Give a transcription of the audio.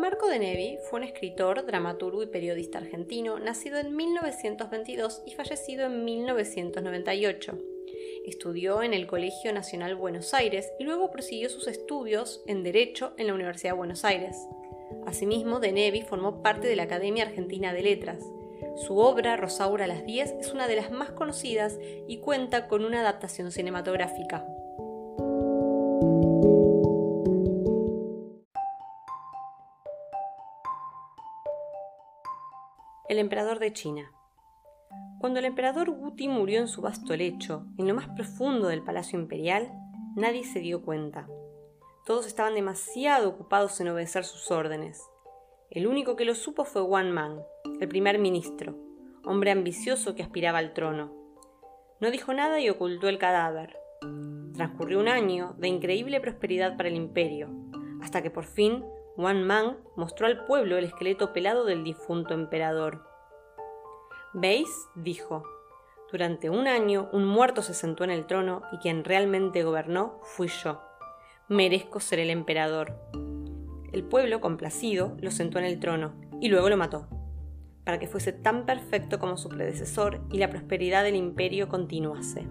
de Nevi fue un escritor, dramaturgo y periodista argentino, nacido en 1922 y fallecido en 1998. Estudió en el Colegio Nacional Buenos Aires y luego prosiguió sus estudios en Derecho en la Universidad de Buenos Aires. Asimismo, De Nevi formó parte de la Academia Argentina de Letras. Su obra, Rosaura a las 10, es una de las más conocidas y cuenta con una adaptación cinematográfica. El emperador de China. Cuando el emperador Guti murió en su vasto lecho, en lo más profundo del palacio imperial, nadie se dio cuenta. Todos estaban demasiado ocupados en obedecer sus órdenes. El único que lo supo fue Wang Man, el primer ministro, hombre ambicioso que aspiraba al trono. No dijo nada y ocultó el cadáver. Transcurrió un año de increíble prosperidad para el imperio, hasta que por fin Wang Man mostró al pueblo el esqueleto pelado del difunto emperador. ¿Veis? dijo. Durante un año un muerto se sentó en el trono y quien realmente gobernó fui yo. Merezco ser el emperador. El pueblo, complacido, lo sentó en el trono y luego lo mató, para que fuese tan perfecto como su predecesor y la prosperidad del imperio continuase.